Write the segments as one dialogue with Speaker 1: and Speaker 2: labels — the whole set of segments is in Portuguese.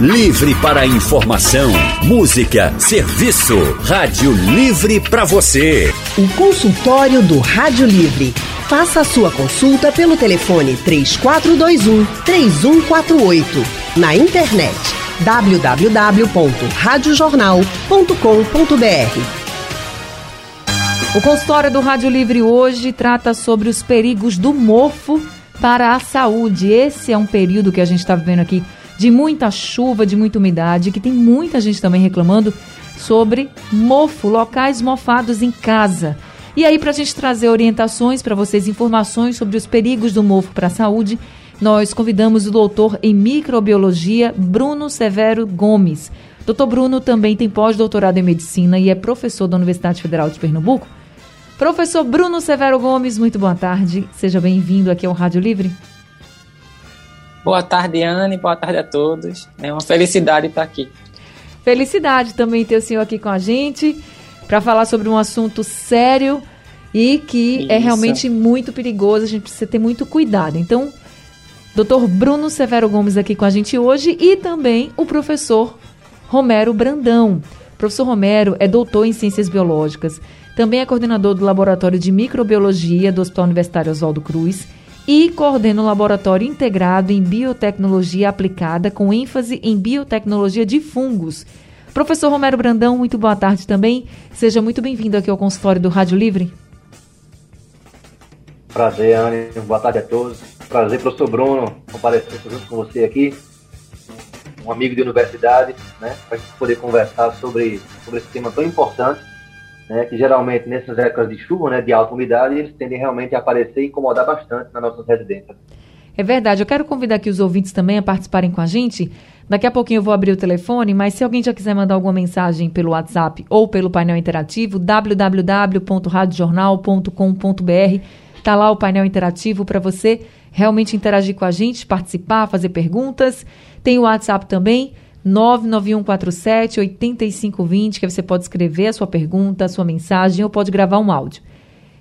Speaker 1: Livre para informação, música, serviço. Rádio Livre para você.
Speaker 2: O consultório do Rádio Livre. Faça a sua consulta pelo telefone 3421 3148. Na internet www.radiojornal.com.br.
Speaker 3: O consultório do Rádio Livre hoje trata sobre os perigos do mofo para a saúde. Esse é um período que a gente está vivendo aqui de muita chuva, de muita umidade, que tem muita gente também reclamando sobre mofo, locais mofados em casa. E aí, para a gente trazer orientações para vocês, informações sobre os perigos do mofo para a saúde, nós convidamos o doutor em microbiologia, Bruno Severo Gomes. Doutor Bruno também tem pós-doutorado em medicina e é professor da Universidade Federal de Pernambuco. Professor Bruno Severo Gomes, muito boa tarde. Seja bem-vindo aqui ao Rádio Livre.
Speaker 4: Boa tarde, Anne. Boa tarde a todos. É uma felicidade estar aqui.
Speaker 3: Felicidade também ter o senhor aqui com a gente para falar sobre um assunto sério e que é Isso. é realmente muito perigoso. A gente precisa ter muito cuidado. Então, Dr. Bruno Severo Gomes aqui com a gente hoje e também o professor Romero Brandão. O professor Romero é doutor em ciências biológicas, também é coordenador do Laboratório de Microbiologia do Hospital Universitário Oswaldo Cruz e coordena o Laboratório Integrado em Biotecnologia Aplicada, com ênfase em biotecnologia de fungos. Professor Romero Brandão, muito boa tarde também. Seja muito bem-vindo aqui ao consultório do Rádio Livre.
Speaker 5: Prazer, Anne. Boa tarde a todos. Prazer, professor Bruno, comparecer junto com você aqui. Um amigo de universidade, né? Para poder conversar sobre, sobre esse tema tão importante né, que geralmente nessas épocas de chuva, né, de alta umidade, eles tendem realmente a aparecer e incomodar bastante nas nossas residências.
Speaker 3: É verdade. Eu quero convidar aqui os ouvintes também a participarem com a gente. Daqui a pouquinho eu vou abrir o telefone, mas se alguém já quiser mandar alguma mensagem pelo WhatsApp ou pelo painel interativo, www.radiojornal.com.br, está lá o painel interativo para você realmente interagir com a gente, participar, fazer perguntas. Tem o WhatsApp também, 99147 8520, que você pode escrever a sua pergunta, a sua mensagem ou pode gravar um áudio.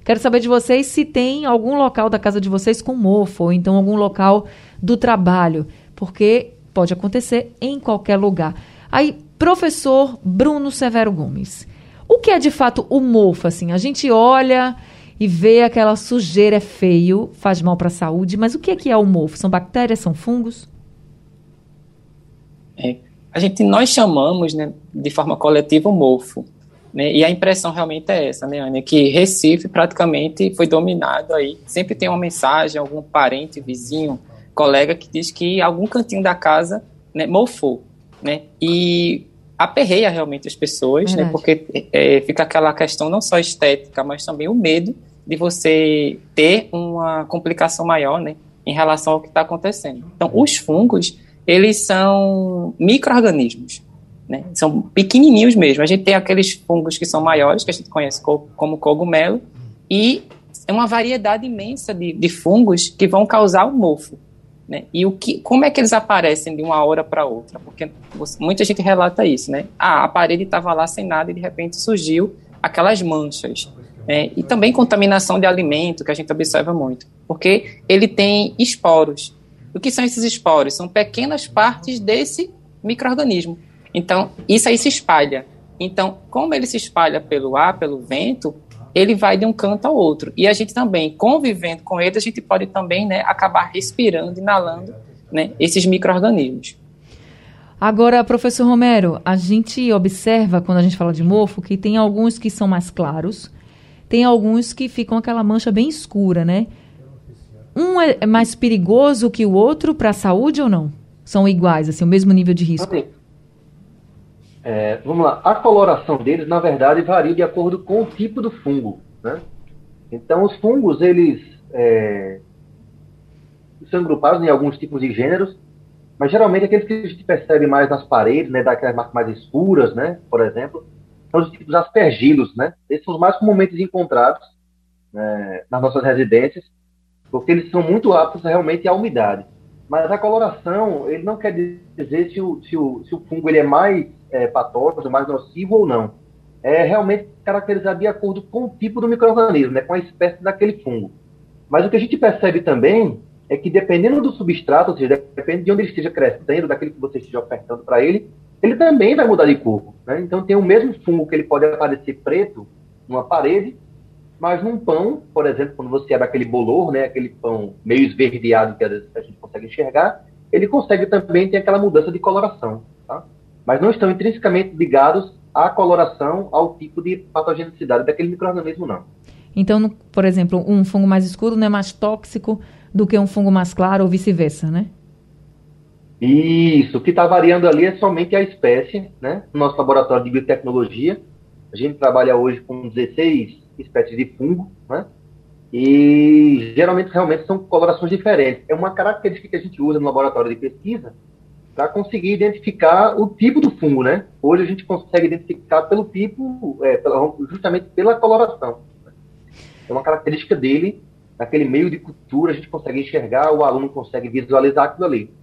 Speaker 3: Quero saber de vocês se tem algum local da casa de vocês com mofo, ou então algum local do trabalho, porque pode acontecer em qualquer lugar. Aí, professor Bruno Severo Gomes, o que é de fato o mofo? Assim, a gente olha e vê aquela sujeira é feio, faz mal para a saúde, mas o que é que é o mofo? São bactérias, são fungos?
Speaker 4: É, a gente nós chamamos, né, de forma coletiva o mofo, né? E a impressão realmente é essa, né, Ana, que Recife praticamente foi dominado aí. Sempre tem uma mensagem, algum parente, vizinho, colega que diz que algum cantinho da casa, né, mofou, né? E aperreia realmente as pessoas, né? Porque é, fica aquela questão não só estética, mas também o medo de você ter uma complicação maior, né, em relação ao que está acontecendo. Então, os fungos eles são micro-organismos, né? São pequenininhos mesmo. A gente tem aqueles fungos que são maiores, que a gente conhece como cogumelo, e é uma variedade imensa de, de fungos que vão causar o mofo. Né? E o que, como é que eles aparecem de uma hora para outra? Porque você, muita gente relata isso, né? Ah, a parede estava lá sem nada e de repente surgiu aquelas manchas. Né? E também contaminação de alimento, que a gente observa muito. Porque ele tem esporos. O que são esses esporos? São pequenas partes desse microorganismo. Então, isso aí se espalha. Então, como ele se espalha pelo ar, pelo vento, ele vai de um canto ao outro. E a gente também, convivendo com ele, a gente pode também né, acabar respirando, inalando né, esses micro-organismos.
Speaker 3: Agora, professor Romero, a gente observa, quando a gente fala de mofo, que tem alguns que são mais claros, tem alguns que ficam aquela mancha bem escura, né? Um é mais perigoso que o outro para a saúde ou não? São iguais, assim, o mesmo nível de risco?
Speaker 5: É, vamos lá. A coloração deles, na verdade, varia de acordo com o tipo do fungo, né? Então, os fungos, eles é, são agrupados em alguns tipos de gêneros, mas geralmente aqueles que a gente percebe mais nas paredes, né, daquelas marcas mais escuras, né, por exemplo, são os tipos aspergilos, né? Esses são os mais comumente encontrados né, nas nossas residências porque eles são muito aptos realmente à umidade. Mas a coloração, ele não quer dizer se o, se o, se o fungo ele é mais é, patógeno, mais nocivo ou não. É realmente caracterizado de acordo com o tipo do microorganismo, né, com a espécie daquele fungo. Mas o que a gente percebe também é que dependendo do substrato, ou seja, depende de onde ele esteja crescendo, daquilo que você esteja ofertando para ele, ele também vai mudar de cor. Né? Então tem o mesmo fungo que ele pode aparecer preto numa parede, mas num pão, por exemplo, quando você abre aquele bolor, né, aquele pão meio esverdeado que às vezes a gente consegue enxergar, ele consegue também ter aquela mudança de coloração. Tá? Mas não estão intrinsecamente ligados à coloração, ao tipo de patogenicidade daquele microorganismo, não.
Speaker 3: Então, por exemplo, um fungo mais escuro não é mais tóxico do que um fungo mais claro ou vice-versa, né?
Speaker 5: Isso, o que está variando ali é somente a espécie, né? No nosso laboratório de biotecnologia, a gente trabalha hoje com 16 espécies de fungo, né? E geralmente realmente são colorações diferentes. É uma característica que a gente usa no laboratório de pesquisa para conseguir identificar o tipo do fungo, né? Hoje a gente consegue identificar pelo tipo, é, pela, justamente pela coloração. É uma característica dele, naquele meio de cultura, a gente consegue enxergar, o aluno consegue visualizar aquilo ali.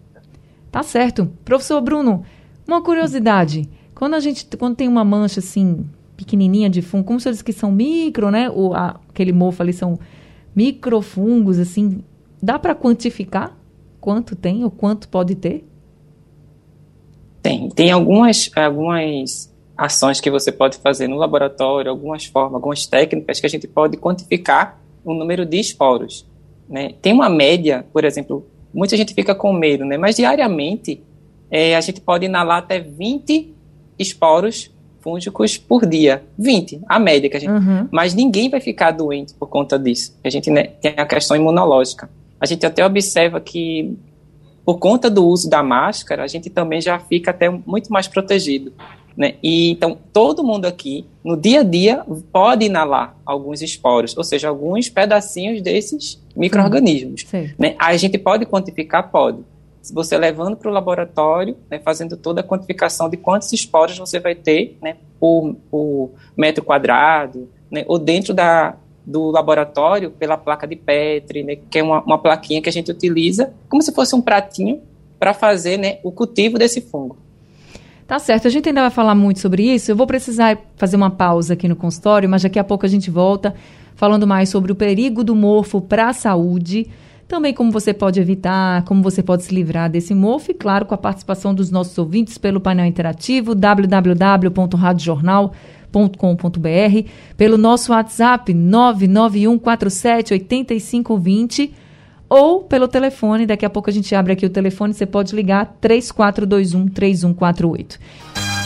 Speaker 3: Tá certo. Professor Bruno, uma curiosidade. Quando a gente, quando tem uma mancha assim, pequenininha de fungo, como senhor disse que são micro, né? O, a, aquele mofo ali são microfungos, assim, dá para quantificar quanto tem ou quanto pode ter?
Speaker 4: Tem. Tem algumas, algumas ações que você pode fazer no laboratório, algumas formas, algumas técnicas que a gente pode quantificar o número de esporos. Né? Tem uma média, por exemplo, muita gente fica com medo, né? Mas diariamente é, a gente pode inalar até 20 esporos fúngicos por dia. 20, a média que a gente. Uhum. Mas ninguém vai ficar doente por conta disso. A gente né, tem a questão imunológica. A gente até observa que por conta do uso da máscara, a gente também já fica até muito mais protegido. Né? E então todo mundo aqui, no dia a dia, pode inalar alguns esporos, ou seja, alguns pedacinhos desses micro-organismos. Né? A gente pode quantificar? Pode. Você levando para o laboratório, né, fazendo toda a quantificação de quantos esporos você vai ter né, por, por metro quadrado, né, ou dentro da, do laboratório pela placa de Petri, né, que é uma, uma plaquinha que a gente utiliza como se fosse um pratinho para fazer né, o cultivo desse fungo.
Speaker 3: Tá certo, a gente ainda vai falar muito sobre isso. Eu vou precisar fazer uma pausa aqui no consultório, mas daqui a pouco a gente volta falando mais sobre o perigo do mofo para a saúde, também como você pode evitar, como você pode se livrar desse mofo e, claro, com a participação dos nossos ouvintes pelo painel interativo www.radiojornal.com.br, pelo nosso WhatsApp 991478520 ou pelo telefone. Daqui a pouco a gente abre aqui o telefone, você pode ligar 3421 3148.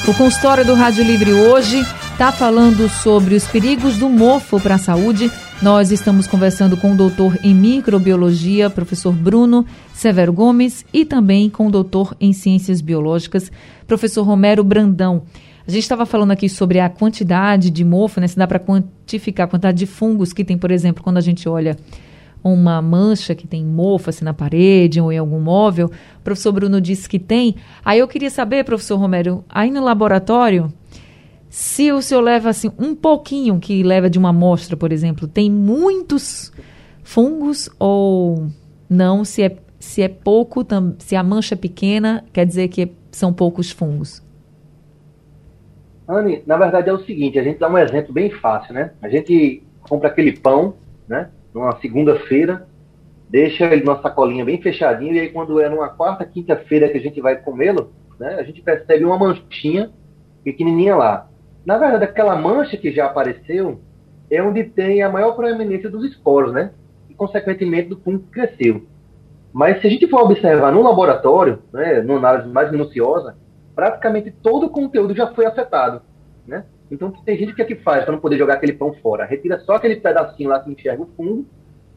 Speaker 3: O consultório do Rádio Livre hoje está falando sobre os perigos do mofo para a saúde. Nós estamos conversando com o doutor em microbiologia, professor Bruno Severo Gomes, e também com o doutor em ciências biológicas, professor Romero Brandão. A gente estava falando aqui sobre a quantidade de mofo, né? Se dá para quantificar a quantidade de fungos que tem, por exemplo, quando a gente olha uma mancha que tem mofo assim na parede ou em algum móvel. O professor Bruno disse que tem. Aí eu queria saber, professor Romero, aí no laboratório, se o senhor leva assim um pouquinho que leva de uma amostra, por exemplo, tem muitos fungos ou não? Se é, se é pouco, se a mancha é pequena, quer dizer que são poucos fungos?
Speaker 5: Anne, na verdade é o seguinte, a gente dá um exemplo bem fácil, né? A gente compra aquele pão, né? numa segunda-feira, deixa ele numa sacolinha bem fechadinho, e aí quando é numa quarta, quinta-feira que a gente vai comê-lo, né, a gente percebe uma manchinha pequenininha lá. Na verdade, aquela mancha que já apareceu é onde tem a maior proeminência dos esporos, né? E, consequentemente, do fungo que cresceu. Mas se a gente for observar no laboratório, né, numa análise mais minuciosa, praticamente todo o conteúdo já foi afetado, né? Então tem gente que é que faz para não poder jogar aquele pão fora. Retira só aquele pedacinho lá que enxerga o fundo.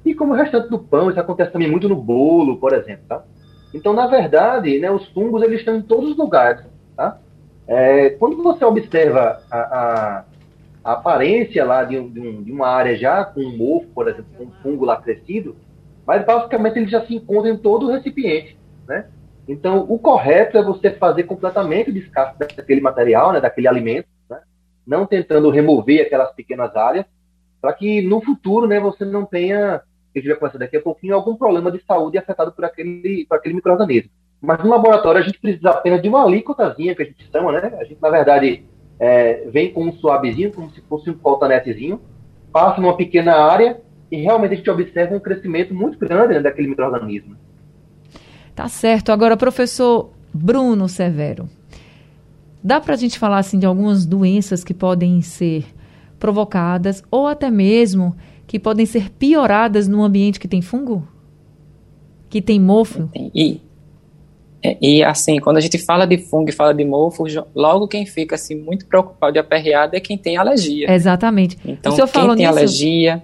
Speaker 5: E como o restante do pão, isso acontece também muito no bolo, por exemplo, tá? Então, na verdade, né, os fungos eles estão em todos os lugares? É, quando você observa a, a, a aparência lá de, de, um, de, uma área já com um mofo, por exemplo, com um fungo lá crescido, mas basicamente ele já se encontra em todo o recipiente, né? Então, o correto é você fazer completamente o descarte daquele material, né, daquele alimento, não tentando remover aquelas pequenas áreas, para que no futuro né, você não tenha, que a gente vai daqui a pouquinho, algum problema de saúde afetado por aquele, por aquele microorganismo. Mas no laboratório a gente precisa apenas de uma alíquotazinha, que a gente chama, né? A gente, na verdade, é, vem com um suavezinho, como se fosse um cotonetezinho, passa numa pequena área e realmente a gente observa um crescimento muito grande né, daquele microorganismo.
Speaker 3: Tá certo. Agora, professor Bruno Severo, dá para a gente falar assim de algumas doenças que podem ser provocadas ou até mesmo que podem ser pioradas no ambiente que tem fungo? Que tem mofo?
Speaker 4: E, e assim, quando a gente fala de fungo e fala de mofo, logo quem fica assim muito preocupado e aperreado é quem tem alergia.
Speaker 3: Exatamente.
Speaker 4: Então, quem tem nisso, alergia,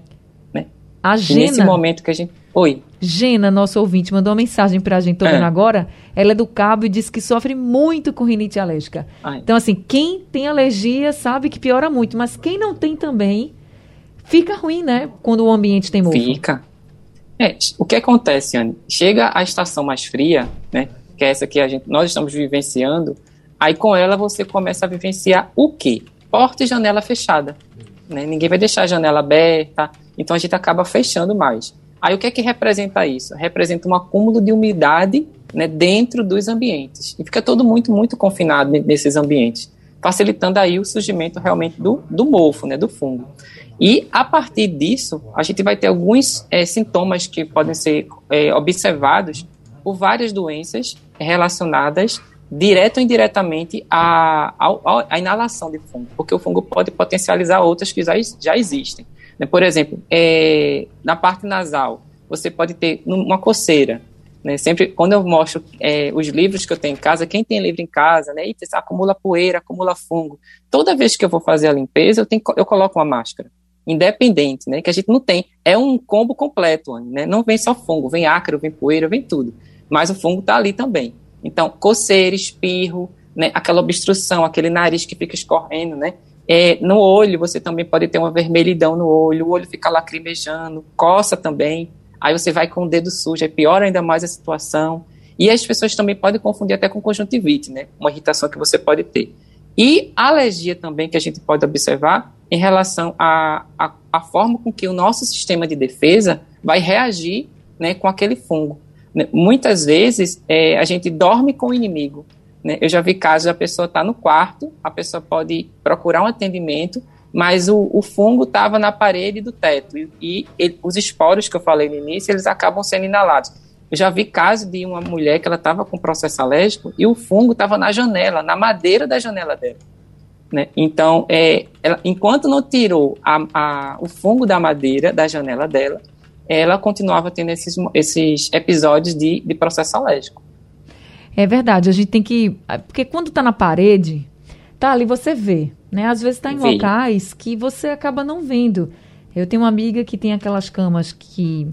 Speaker 4: né?
Speaker 3: A Gena,
Speaker 4: nesse momento que a gente Oi.
Speaker 3: Gena, nosso ouvinte, mandou uma mensagem pra gente, tô é. vendo agora. Ela é do cabo e disse que sofre muito com rinite alérgica. Ai. Então, assim, quem tem alergia sabe que piora muito, mas quem não tem também, fica ruim, né? Quando o ambiente tem mofo.
Speaker 4: Fica. É, o que acontece, Anne? Chega a estação mais fria, né? Que é essa que a gente, nós estamos vivenciando. Aí com ela você começa a vivenciar o quê? Porta e janela fechada. Né? Ninguém vai deixar a janela aberta. Então a gente acaba fechando mais. Aí o que é que representa isso? Representa um acúmulo de umidade né, dentro dos ambientes. E fica todo muito, muito confinado nesses ambientes, facilitando aí o surgimento realmente do, do mofo, né, do fungo. E a partir disso, a gente vai ter alguns é, sintomas que podem ser é, observados por várias doenças relacionadas direto ou indiretamente à, à, à inalação de fungo, porque o fungo pode potencializar outras que já, já existem. Né? Por exemplo, é, na parte nasal, você pode ter uma coceira. Né? Sempre, quando eu mostro é, os livros que eu tenho em casa, quem tem livro em casa, né? Eita, acumula poeira, acumula fungo. Toda vez que eu vou fazer a limpeza, eu, tenho, eu coloco uma máscara. Independente, né? Que a gente não tem. É um combo completo, né? Não vem só fungo, vem ácaro, vem poeira, vem tudo. Mas o fungo está ali também. Então, coceira, espirro, né? aquela obstrução, aquele nariz que fica escorrendo, né? É, no olho, você também pode ter uma vermelhidão no olho, o olho fica lacrimejando, coça também, aí você vai com o dedo sujo, é pior ainda mais a situação. E as pessoas também podem confundir até com conjuntivite, né? Uma irritação que você pode ter. E alergia também que a gente pode observar em relação à a, a, a, forma com que o nosso sistema de defesa vai reagir né, com aquele fungo. Né? Muitas vezes é, a gente dorme com o inimigo, né? Eu já vi casos da pessoa estar tá no quarto, a pessoa pode procurar um atendimento, mas o, o fungo estava na parede do teto e, e ele, os esporos que eu falei no início, eles acabam sendo inalados. Eu já vi caso de uma mulher que ela estava com processo alérgico e o fungo estava na janela, na madeira da janela dela. Né? Então, é, ela, enquanto não tirou a, a, o fungo da madeira da janela dela, ela continuava tendo esses, esses episódios de, de processo alérgico.
Speaker 3: É verdade, a gente tem que. Porque quando está na parede, tá ali, você vê. Né? Às vezes está em locais que você acaba não vendo. Eu tenho uma amiga que tem aquelas camas que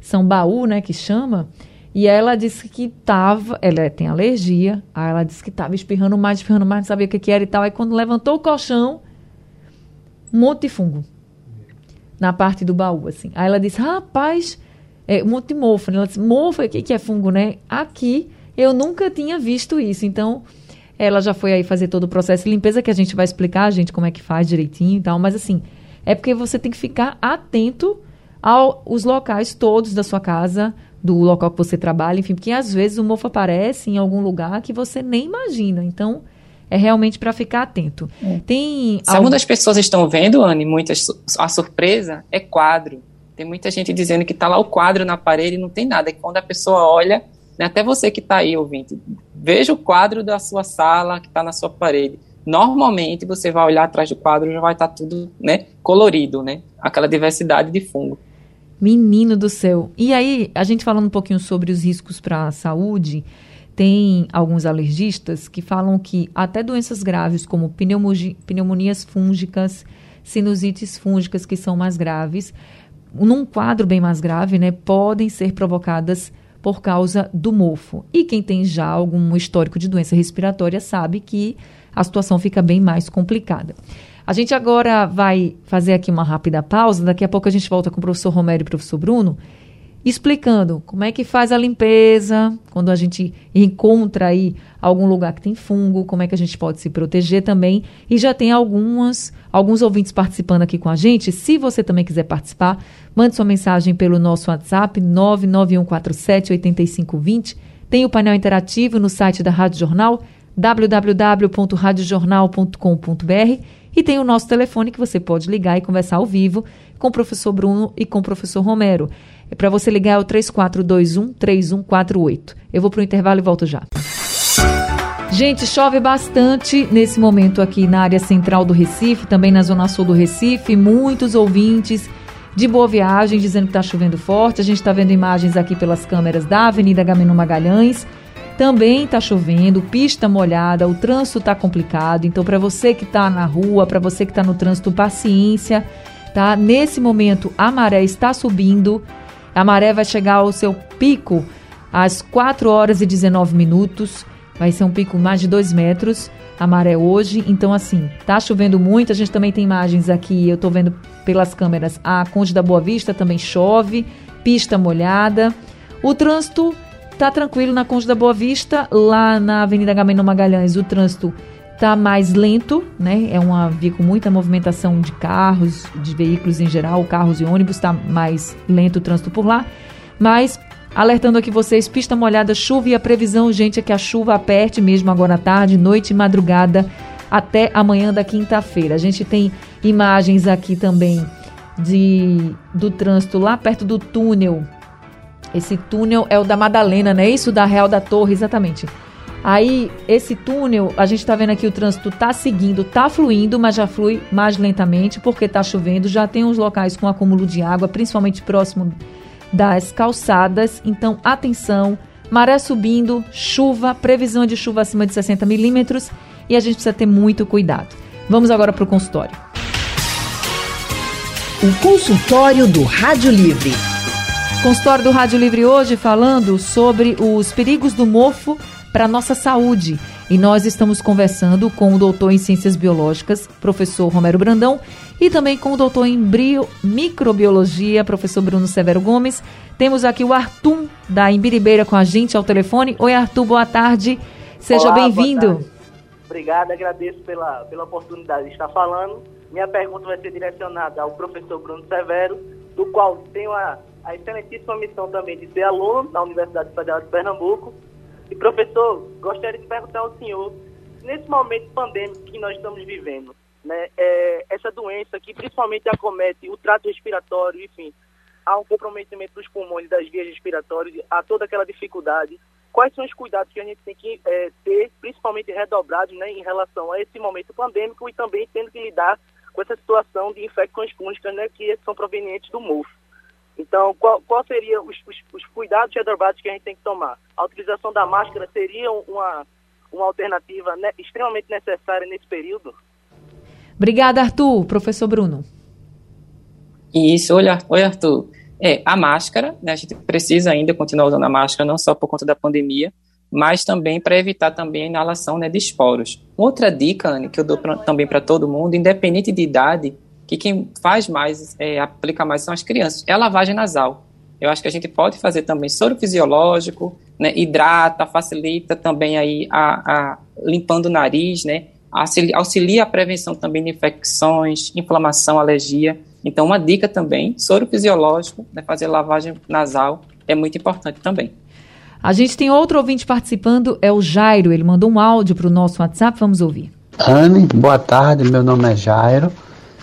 Speaker 3: são baú, né? Que chama. E ela disse que tava, ela tem alergia, aí ela disse que tava espirrando mais, espirrando mais, não sabia o que, que era e tal. Aí quando levantou o colchão, um monte de fungo na parte do baú, assim. Aí ela disse, rapaz, é, um monte de mofo. Ela disse, mofo, o que, que é fungo, né? Aqui eu nunca tinha visto isso. Então, ela já foi aí fazer todo o processo de limpeza, que a gente vai explicar, gente, como é que faz direitinho e tal. Mas, assim, é porque você tem que ficar atento aos locais todos da sua casa, do local que você trabalha, enfim, porque às vezes o mofo aparece em algum lugar que você nem imagina. Então, é realmente para ficar atento.
Speaker 4: É. Tem Se algumas pessoas estão vendo, Anne, muitas a surpresa é quadro. Tem muita gente dizendo que está lá o quadro na parede e não tem nada. E quando a pessoa olha, né? Até você que está aí ouvindo, veja o quadro da sua sala que está na sua parede. Normalmente você vai olhar atrás do quadro já vai estar tá tudo né, colorido, né? Aquela diversidade de fungo.
Speaker 3: Menino do céu. E aí, a gente falando um pouquinho sobre os riscos para a saúde, tem alguns alergistas que falam que até doenças graves como pneumonias fúngicas, sinusites fúngicas que são mais graves, num quadro bem mais grave, né, podem ser provocadas por causa do mofo. E quem tem já algum histórico de doença respiratória sabe que a situação fica bem mais complicada. A gente agora vai fazer aqui uma rápida pausa, daqui a pouco a gente volta com o professor Romero e o professor Bruno explicando como é que faz a limpeza, quando a gente encontra aí algum lugar que tem fungo, como é que a gente pode se proteger também. E já tem algumas, alguns ouvintes participando aqui com a gente. Se você também quiser participar, mande sua mensagem pelo nosso WhatsApp 991478520. Tem o painel interativo no site da Rádio Jornal, www.radiojornal.com.br E tem o nosso telefone que você pode ligar e conversar ao vivo com o professor Bruno e com o professor Romero. É para você ligar o 3421 3148. Eu vou para o intervalo e volto já. Gente, chove bastante nesse momento aqui na área central do Recife, também na zona sul do Recife. Muitos ouvintes de boa viagem dizendo que está chovendo forte. A gente está vendo imagens aqui pelas câmeras da Avenida Gamino Magalhães. Também está chovendo, pista molhada, o trânsito está complicado. Então, para você que está na rua, para você que está no trânsito, paciência, tá? Nesse momento, a maré está subindo. A maré vai chegar ao seu pico às 4 horas e 19 minutos. Vai ser um pico mais de 2 metros a maré hoje. Então, assim, tá chovendo muito. A gente também tem imagens aqui, eu tô vendo pelas câmeras. A Conde da Boa Vista também chove, pista molhada. O trânsito tá tranquilo na Conde da Boa Vista. Lá na Avenida Gameno Magalhães, o trânsito tá mais lento, né? É uma via com muita movimentação de carros, de veículos em geral, carros e ônibus, tá mais lento o trânsito por lá. Mas Alertando aqui vocês, pista molhada, chuva e a previsão, gente, é que a chuva aperte mesmo agora à tarde, noite e madrugada até amanhã da quinta-feira. A gente tem imagens aqui também de do trânsito lá perto do túnel. Esse túnel é o da Madalena, não é isso? Da Real da Torre, exatamente. Aí, esse túnel, a gente está vendo aqui o trânsito tá seguindo, tá fluindo, mas já flui mais lentamente porque tá chovendo. Já tem uns locais com acúmulo de água, principalmente próximo das calçadas. Então, atenção, maré subindo, chuva, previsão de chuva acima de 60 milímetros e a gente precisa ter muito cuidado. Vamos agora para o consultório.
Speaker 2: O consultório do Rádio Livre.
Speaker 3: Consultório do Rádio Livre hoje falando sobre os perigos do mofo para a nossa saúde. E nós estamos conversando com o doutor em Ciências Biológicas, professor Romero Brandão, e também com o doutor em Brio, Microbiologia, professor Bruno Severo Gomes. Temos aqui o Arthur da Imbiribeira com a gente ao telefone. Oi, Arthur, boa tarde. Seja bem-vindo.
Speaker 6: Obrigado, agradeço pela, pela oportunidade de estar falando. Minha pergunta vai ser direcionada ao professor Bruno Severo, do qual tenho a, a excelentíssima missão também de ser aluno da Universidade Federal de Pernambuco e, professor, gostaria de perguntar ao senhor, nesse momento pandêmico que nós estamos vivendo, né, é, essa doença que principalmente acomete o trato respiratório, enfim, há um comprometimento dos pulmões, das vias respiratórias, há toda aquela dificuldade. Quais são os cuidados que a gente tem que é, ter, principalmente redobrados, né, em relação a esse momento pandêmico e também tendo que lidar com essa situação de infecções fúngicas, né, que são provenientes do mofo? Então, qual, qual seria os, os, os cuidados redobrados que a gente tem que tomar? A utilização da máscara seria uma, uma alternativa ne extremamente necessária nesse período?
Speaker 3: Obrigada, Arthur. Professor Bruno.
Speaker 4: Isso, olha, oi, Arthur. É, a máscara, né, a gente precisa ainda continuar usando a máscara, não só por conta da pandemia, mas também para evitar também a inalação né, de esporos. Outra dica, Anne, que eu dou pra, também para todo mundo, independente de idade, que quem faz mais, é, aplica mais são as crianças, é a lavagem nasal. Eu acho que a gente pode fazer também soro fisiológico, né, hidrata, facilita também aí a, a limpando o nariz, né, auxilia a prevenção também de infecções, inflamação, alergia. Então, uma dica também, soro fisiológico, né, fazer lavagem nasal é muito importante também.
Speaker 3: A gente tem outro ouvinte participando, é o Jairo. Ele mandou um áudio para o nosso WhatsApp, vamos ouvir.
Speaker 7: Anne, boa tarde, meu nome é Jairo.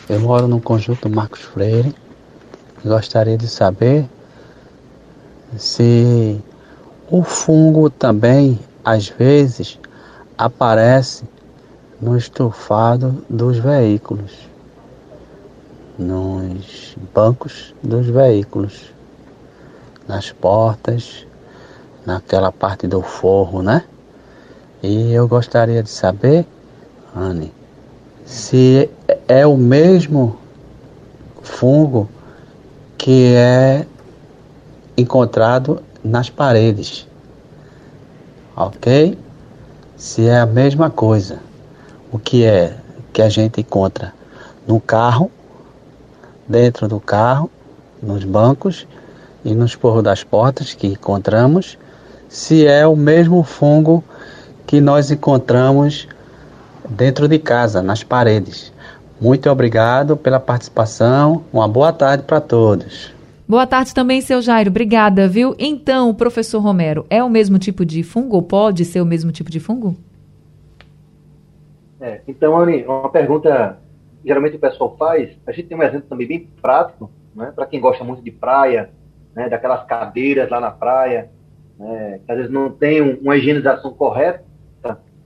Speaker 7: Eu moro no conjunto Marcos Freire. Gostaria de saber se o fungo também, às vezes, aparece no estofado dos veículos, nos bancos dos veículos, nas portas, naquela parte do forro, né? E eu gostaria de saber, Anne, se é o mesmo fungo que é encontrado nas paredes. Ok? Se é a mesma coisa. O que é que a gente encontra no carro, dentro do carro, nos bancos e nos porros das portas que encontramos, se é o mesmo fungo que nós encontramos dentro de casa, nas paredes. Muito obrigado pela participação. Uma boa tarde para todos.
Speaker 3: Boa tarde também, seu Jairo. Obrigada, viu? Então, professor Romero, é o mesmo tipo de fungo ou pode ser o mesmo tipo de fungo?
Speaker 5: É, então, Anne, uma pergunta geralmente o pessoal faz, a gente tem um exemplo também bem prático, né, para quem gosta muito de praia, né, daquelas cadeiras lá na praia, né, que às vezes não tem uma higienização correta,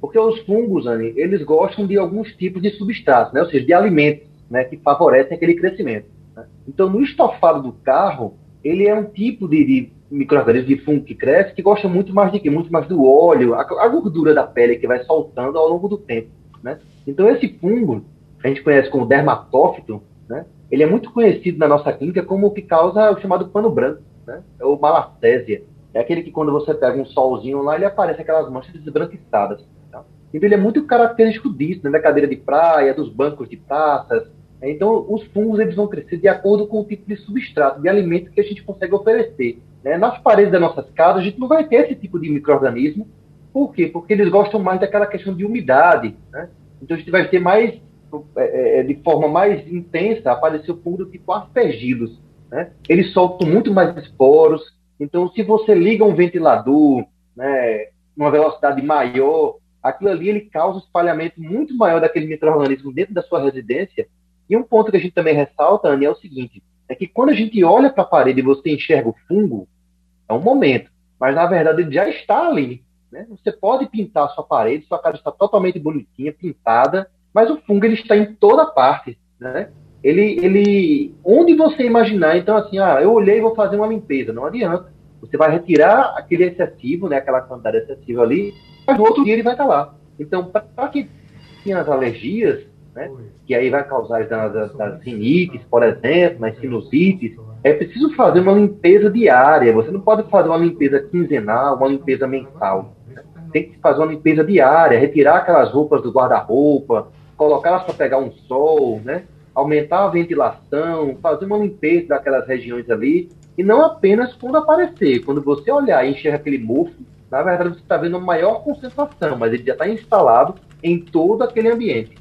Speaker 5: porque os fungos, eles gostam de alguns tipos de substratos, né, ou seja, de alimentos né, que favorecem aquele crescimento. Né. Então, no estofado do carro, ele é um tipo de, de microorganismo de fungo que cresce que gosta muito mais de quê? Muito mais do óleo, a, a gordura da pele que vai soltando ao longo do tempo. Né? Então, esse fungo, a gente conhece como dermatófito, né? ele é muito conhecido na nossa clínica como o que causa o chamado pano branco, né? é o malacésia. É aquele que quando você pega um solzinho lá, ele aparece aquelas manchas desbranquiçadas. Então, ele é muito característico disso, né? da cadeira de praia, dos bancos de taças, então, os fungos eles vão crescer de acordo com o tipo de substrato, de alimento que a gente consegue oferecer. Né? Nas paredes das nossas casas, a gente não vai ter esse tipo de microorganismo. Por quê? Porque eles gostam mais daquela questão de umidade. Né? Então, a gente vai ter mais, é, é, de forma mais intensa, aparecer o fungo do tipo aspergilos. Né? Eles soltam muito mais esporos. Então, se você liga um ventilador, né, numa velocidade maior, aquilo ali ele causa um espalhamento muito maior daquele microorganismo dentro da sua residência e um ponto que a gente também ressalta, Anny, é o seguinte: é que quando a gente olha para a parede e você enxerga o fungo, é um momento, mas na verdade ele já está ali. Né? Você pode pintar a sua parede, sua casa está totalmente bonitinha, pintada, mas o fungo ele está em toda parte. Né? Ele, ele, onde você imaginar, então assim, ah, eu olhei e vou fazer uma limpeza, não adianta. Você vai retirar aquele excessivo, né, aquela quantidade excessiva ali, mas no outro dia ele vai estar lá. Então, para quem tem as alergias, né? que aí vai causar as, as, rinites, por exemplo, as sinusites, é preciso fazer uma limpeza diária. Você não pode fazer uma limpeza quinzenal, uma limpeza mensal. Tem que fazer uma limpeza diária, retirar aquelas roupas do guarda-roupa, colocá-las para pegar um sol, né? aumentar a ventilação, fazer uma limpeza daquelas regiões ali, e não apenas quando aparecer. Quando você olhar e enxerga aquele mofo, na verdade você está vendo uma maior concentração, mas ele já está instalado em todo aquele ambiente.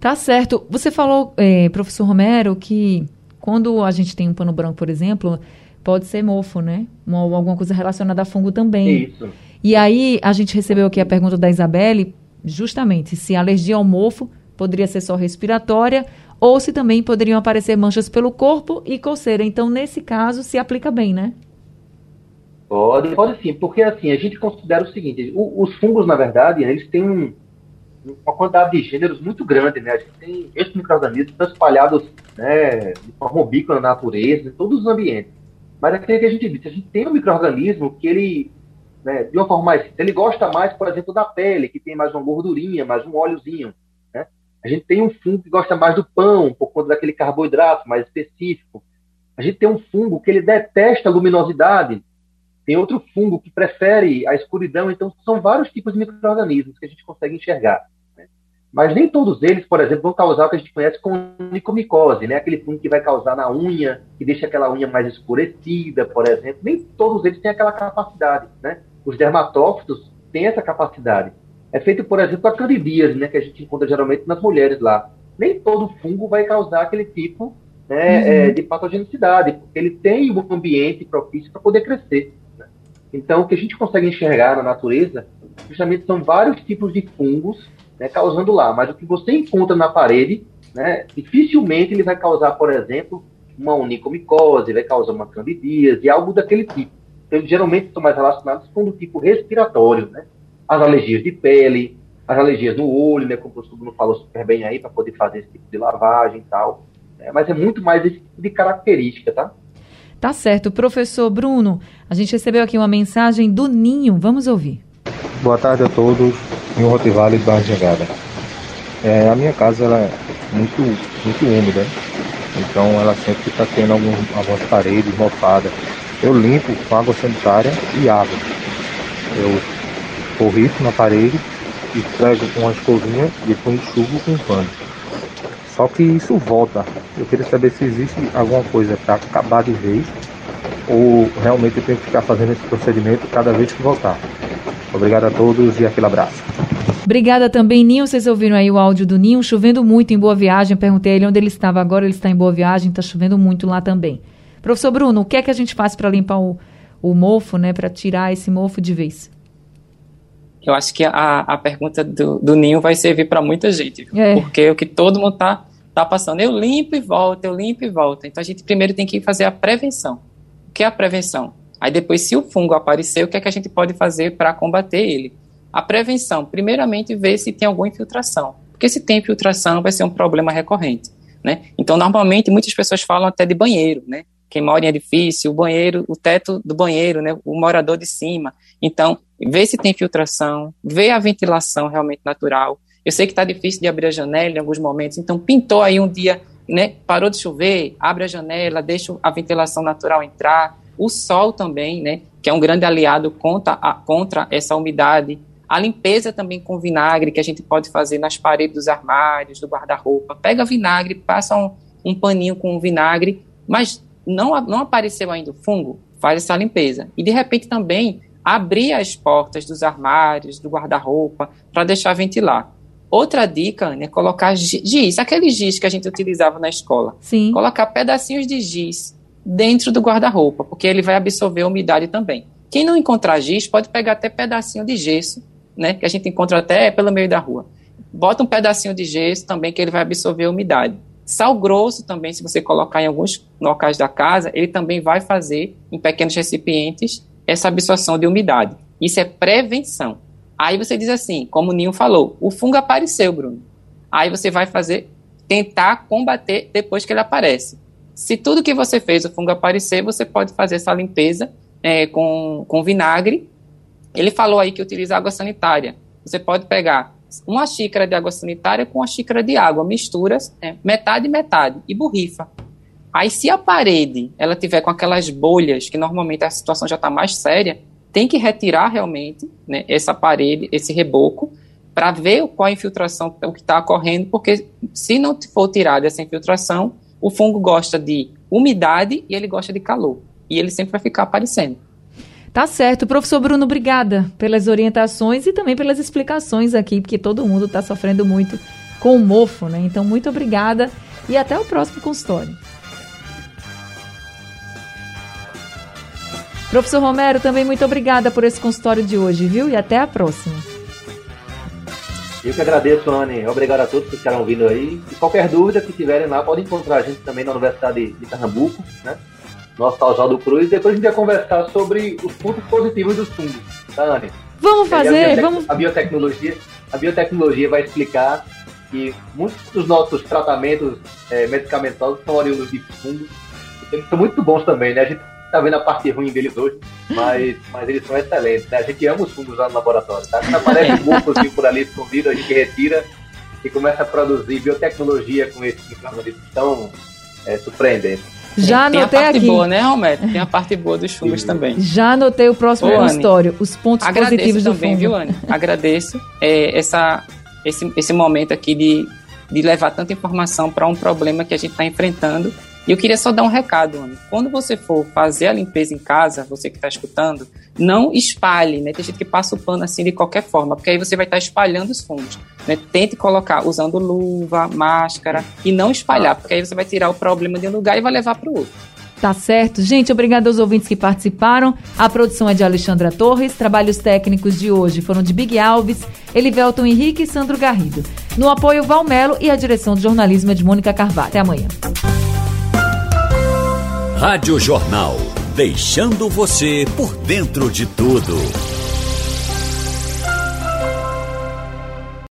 Speaker 3: Tá certo. Você falou, é, professor Romero, que quando a gente tem um pano branco, por exemplo, pode ser mofo, né? Ou alguma coisa relacionada a fungo também.
Speaker 5: Isso.
Speaker 3: E aí a gente recebeu aqui a pergunta da Isabelle, justamente se a alergia ao mofo poderia ser só respiratória ou se também poderiam aparecer manchas pelo corpo e coceira. Então, nesse caso, se aplica bem, né?
Speaker 5: Pode, pode sim, porque assim, a gente considera o seguinte, o, os fungos, na verdade, eles têm um, uma quantidade de gêneros muito grande, né? A gente tem esses micro-organismos espalhados né, de forma ubíqua na natureza, em todos os ambientes. Mas aquele que a gente disse, a gente tem um micro-organismo que ele, né, de uma forma mais, ele gosta mais, por exemplo, da pele, que tem mais uma gordurinha, mais um óleozinho. Né? A gente tem um fungo que gosta mais do pão, por conta daquele carboidrato mais específico. A gente tem um fungo que ele detesta a luminosidade, tem outro fungo que prefere a escuridão, então são vários tipos de micro-organismos que a gente consegue enxergar. Né? Mas nem todos eles, por exemplo, vão causar o que a gente conhece como nicomicose, né? aquele fungo que vai causar na unha, que deixa aquela unha mais escurecida, por exemplo. Nem todos eles têm aquela capacidade. Né? Os dermatófitos têm essa capacidade. É feito, por exemplo, a candidíase, né? que a gente encontra geralmente nas mulheres lá. Nem todo fungo vai causar aquele tipo né, uhum. é, de patogenicidade, porque ele tem um ambiente propício para poder crescer. Então, o que a gente consegue enxergar na natureza, justamente são vários tipos de fungos né, causando lá. Mas o que você encontra na parede, né, dificilmente ele vai causar, por exemplo, uma onicomicose, vai causar uma candidíase, algo daquele tipo. Então, eles geralmente estão mais relacionados com o tipo respiratório, né? As alergias de pele, as alergias no olho, né? Como o professor falou super bem aí, para poder fazer esse tipo de lavagem e tal. É, mas é muito mais esse tipo de característica, tá?
Speaker 3: Tá certo. Professor Bruno, a gente recebeu aqui uma mensagem do Ninho. Vamos ouvir.
Speaker 8: Boa tarde a todos. Ninho Rotivale Barra de Jangada. É, a minha casa ela é muito, muito úmida, então ela sempre está tendo algum, algumas paredes mofadas. Eu limpo com água sanitária e água. Eu corrifo na parede e prego com uma escovinha e depois enxugo com um pano. Só que isso volta. Eu queria saber se existe alguma coisa para acabar de vez ou realmente eu tenho que ficar fazendo esse procedimento cada vez que voltar. Obrigado a todos e aquele abraço.
Speaker 3: Obrigada também, Ninho. Vocês ouviram aí o áudio do Ninho, chovendo muito em Boa Viagem. Perguntei a ele onde ele estava agora, ele está em Boa Viagem, está chovendo muito lá também. Professor Bruno, o que é que a gente faz para limpar o, o mofo, né, para tirar esse mofo de vez?
Speaker 4: Eu acho que a, a pergunta do, do Ninho vai servir para muita gente,
Speaker 3: É.
Speaker 4: porque o que todo mundo tá, tá passando, eu limpo e volto, eu limpo e volto. Então a gente primeiro tem que fazer a prevenção. O que é a prevenção? Aí depois, se o fungo aparecer, o que é que a gente pode fazer para combater ele? A prevenção, primeiramente, ver se tem alguma infiltração. Porque se tem infiltração, vai ser um problema recorrente. Né? Então, normalmente, muitas pessoas falam até de banheiro, né? Quem mora em edifício, o banheiro, o teto do banheiro, né? O morador de cima. Então, vê se tem filtração, vê a ventilação realmente natural. Eu sei que está difícil de abrir a janela em alguns momentos, então pintou aí um dia, né? Parou de chover, abre a janela, deixa a ventilação natural entrar. O sol também, né? Que é um grande aliado contra, a, contra essa umidade. A limpeza também com vinagre, que a gente pode fazer nas paredes dos armários, do guarda-roupa. Pega vinagre, passa um, um paninho com vinagre, mas não, não apareceu ainda o fungo, faz essa limpeza. E de repente também abrir as portas dos armários, do guarda-roupa, para deixar ventilar. Outra dica é colocar gi- giz, aquele giz que a gente utilizava na escola.
Speaker 3: Sim.
Speaker 4: Colocar pedacinhos de giz dentro do guarda-roupa, porque ele vai absorver a umidade também. Quem não encontrar giz, pode pegar até pedacinho de gesso, né, que a gente encontra até pelo meio da rua. Bota um pedacinho de gesso também, que ele vai absorver a umidade. Sal grosso também, se você colocar em alguns locais da casa, ele também vai fazer, em pequenos recipientes, essa absorção de umidade. Isso é prevenção. Aí você diz assim, como o Ninho falou, o fungo apareceu, Bruno. Aí você vai fazer, tentar combater depois que ele aparece. Se tudo que você fez, o fungo aparecer, você pode fazer essa limpeza é, com, com vinagre. Ele falou aí que utiliza água sanitária. Você pode pegar uma xícara de água sanitária com uma xícara de água, misturas, é, metade e metade, e borrifa. Aí, se a parede ela tiver com aquelas bolhas, que normalmente a situação já está mais séria, tem que retirar realmente né, essa parede, esse reboco, para ver qual a infiltração o que está ocorrendo, porque se não for tirada essa infiltração, o fungo gosta de umidade e ele gosta de calor. E ele sempre vai ficar aparecendo.
Speaker 3: Tá certo. Professor Bruno, obrigada pelas orientações e também pelas explicações aqui, porque todo mundo está sofrendo muito com o mofo, né? Então, muito obrigada e até o próximo consultório. Professor Romero, também muito obrigada por esse consultório de hoje, viu? E até a próxima.
Speaker 5: Eu que agradeço, Anne. Obrigado a todos que ficaram ouvindo aí. E qualquer dúvida que tiverem lá, podem encontrar a gente também na Universidade de Pernambuco, né? Nosso Oswaldo Cruz. Depois a gente vai conversar sobre os pontos positivos dos fungos, tá, Anne?
Speaker 3: Vamos
Speaker 5: a
Speaker 3: fazer,
Speaker 5: biotec-
Speaker 3: vamos.
Speaker 5: A biotecnologia, a biotecnologia vai explicar que muitos dos nossos tratamentos eh, medicamentosos são oriundos de fungos. Eles são muito bons também, né? A gente tá vendo a parte ruim deles hoje, mas, mas eles são excelentes, né? A gente ama os fungos lá no laboratório, tá? Quando aparece um mofozinho por ali escondido, a gente retira e começa a produzir biotecnologia com esses micro-organismos tão eh, surpreendentes.
Speaker 3: Já
Speaker 4: Tem a
Speaker 3: anotei
Speaker 4: parte
Speaker 3: aqui.
Speaker 4: boa, né, Romero? Tem a parte boa dos fungos também.
Speaker 3: Já anotei o próximo
Speaker 4: Ô,
Speaker 3: consultório, os pontos
Speaker 4: Agradeço
Speaker 3: positivos do
Speaker 4: também,
Speaker 3: fungo.
Speaker 4: viu, Anne? Agradeço é, essa, esse, esse momento aqui de, de levar tanta informação para um problema que a gente está enfrentando. E eu queria só dar um recado, Anne. Quando você for fazer a limpeza em casa, você que está escutando, não espalhe, né? Tem gente que passa o pano assim de qualquer forma, porque aí você vai estar espalhando os fungos. Né? Tente colocar usando luva, máscara e não espalhar, porque aí você vai tirar o problema de um lugar e vai levar para o outro.
Speaker 3: Tá certo. Gente, obrigada aos ouvintes que participaram. A produção é de Alexandra Torres. Trabalhos técnicos de hoje foram de Big Alves, Elivelton Henrique e Sandro Garrido. No apoio, Valmelo e a direção de jornalismo é de Mônica Carvalho. Até amanhã.
Speaker 1: Rádio Jornal, deixando você por dentro de tudo.